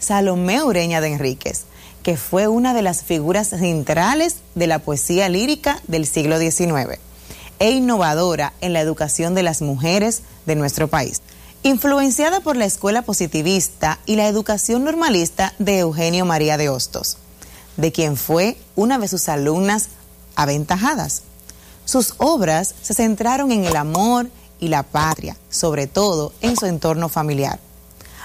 Salomé Ureña de Enríquez, que fue una de las figuras centrales de la poesía lírica del siglo XIX e innovadora en la educación de las mujeres de nuestro país. Influenciada por la escuela positivista y la educación normalista de Eugenio María de Hostos, de quien fue una de sus alumnas aventajadas. Sus obras se centraron en el amor y la patria, sobre todo en su entorno familiar.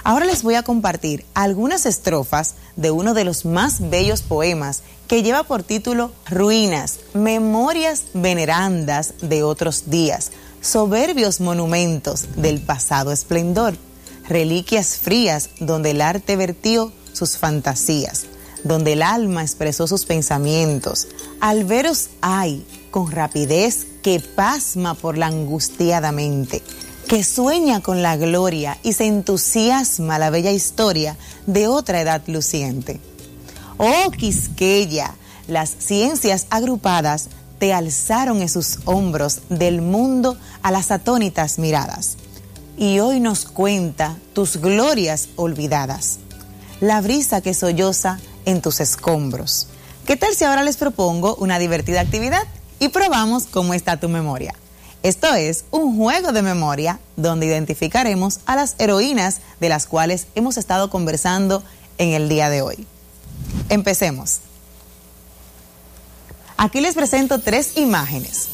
Ahora les voy a compartir algunas estrofas de uno de los más bellos poemas que lleva por título Ruinas, Memorias Venerandas de otros días, soberbios monumentos del pasado esplendor, reliquias frías donde el arte vertió sus fantasías, donde el alma expresó sus pensamientos. Alberos hay con rapidez que pasma por la angustiada mente que sueña con la gloria y se entusiasma la bella historia de otra edad luciente. Oh Quisqueya, las ciencias agrupadas te alzaron en sus hombros del mundo a las atónitas miradas. Y hoy nos cuenta tus glorias olvidadas, la brisa que solloza en tus escombros. ¿Qué tal si ahora les propongo una divertida actividad y probamos cómo está tu memoria? Esto es un juego de memoria donde identificaremos a las heroínas de las cuales hemos estado conversando en el día de hoy. Empecemos. Aquí les presento tres imágenes.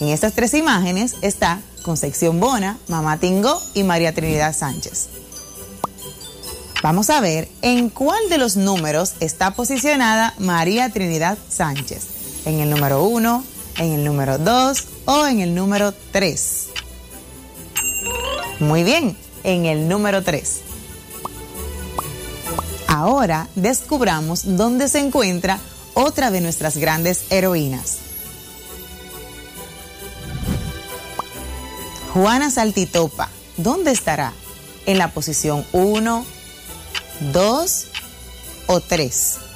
En estas tres imágenes está Concepción Bona, Mamá Tingo y María Trinidad Sánchez. Vamos a ver en cuál de los números está posicionada María Trinidad Sánchez. En el número 1, en el número 2 o en el número 3. Muy bien, en el número 3. Ahora descubramos dónde se encuentra otra de nuestras grandes heroínas. Juana Saltitopa, ¿dónde estará? ¿En la posición 1, 2 o 3?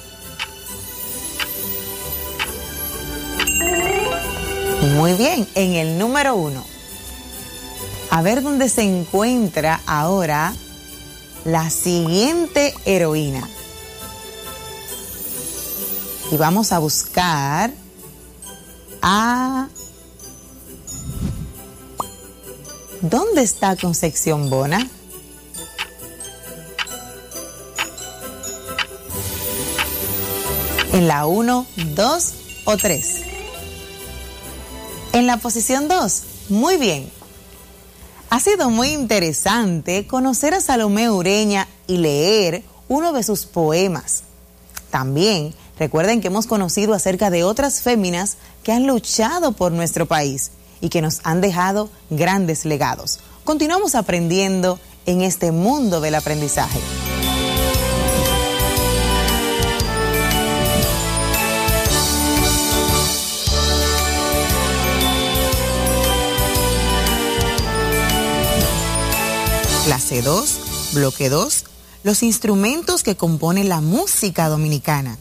Muy bien, en el número 1. A ver dónde se encuentra ahora la siguiente heroína. Y vamos a buscar a... ¿Dónde está Concepción Bona? ¿En la 1, 2 o 3? En la posición 2, muy bien. Ha sido muy interesante conocer a Salomé Ureña y leer uno de sus poemas. También recuerden que hemos conocido acerca de otras féminas que han luchado por nuestro país y que nos han dejado grandes legados. Continuamos aprendiendo en este mundo del aprendizaje. Clase 2, bloque 2, los instrumentos que componen la música dominicana.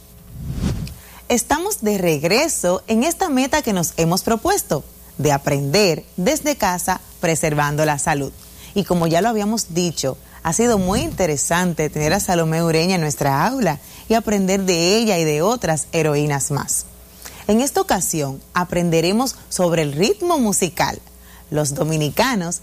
Estamos de regreso en esta meta que nos hemos propuesto, de aprender desde casa preservando la salud. Y como ya lo habíamos dicho, ha sido muy interesante tener a Salomé Ureña en nuestra aula y aprender de ella y de otras heroínas más. En esta ocasión aprenderemos sobre el ritmo musical. Los dominicanos